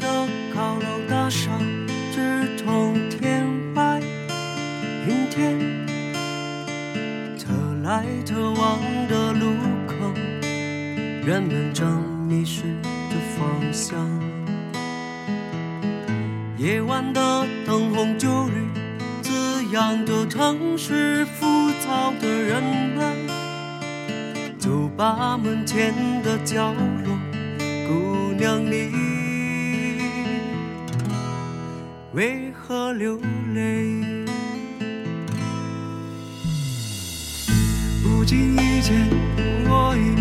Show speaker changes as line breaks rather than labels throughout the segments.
的高楼大厦直通天外云天，特来特往的路口，人们正迷失着方向。夜晚的灯红酒绿，滋养着城市浮躁的人们。酒吧门前的角为何流泪？
不经意间，我已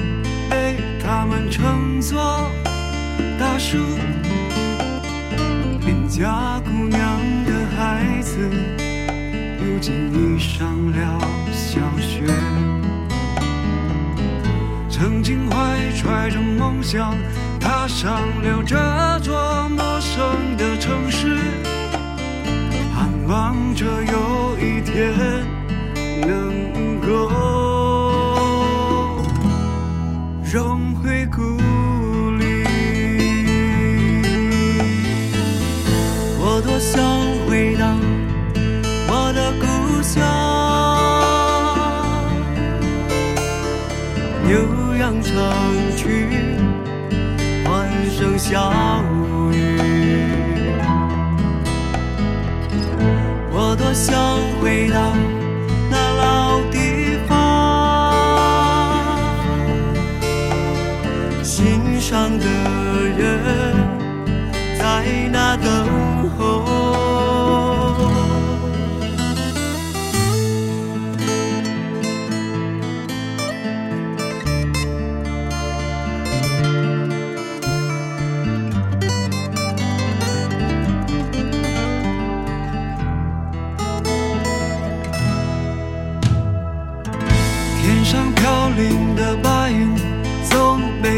被他们称作大叔。邻家姑娘的孩子，如今已上了小学。曾经怀揣着梦想，踏上了这座陌生的城市，望着有一天能够融回故里。
我多想回到我的故乡，牛羊成群，欢声笑语。想回到那老地方，心上的人。在那等候。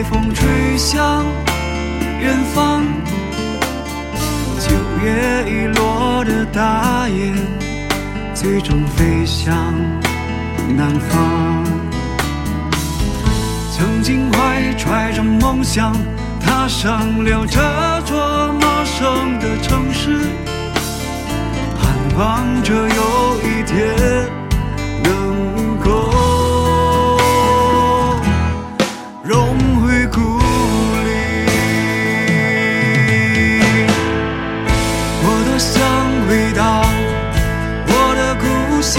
风吹向远方。九月已落的大雁，最终飞向南方。曾经怀揣着梦想，踏上了这座陌生的城市，盼望着有一天回到我的故乡。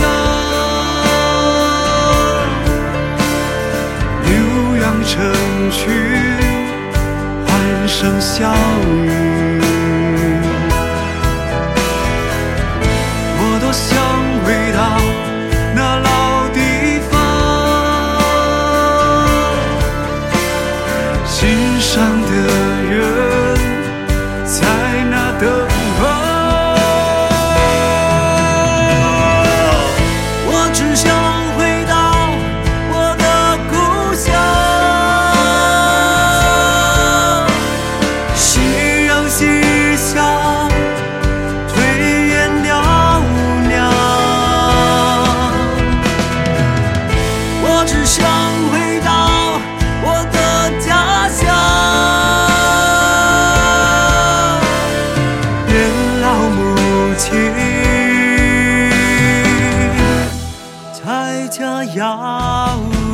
牛羊成群欢声笑语我多想回到那老地方。心上的人在哪等 Oh.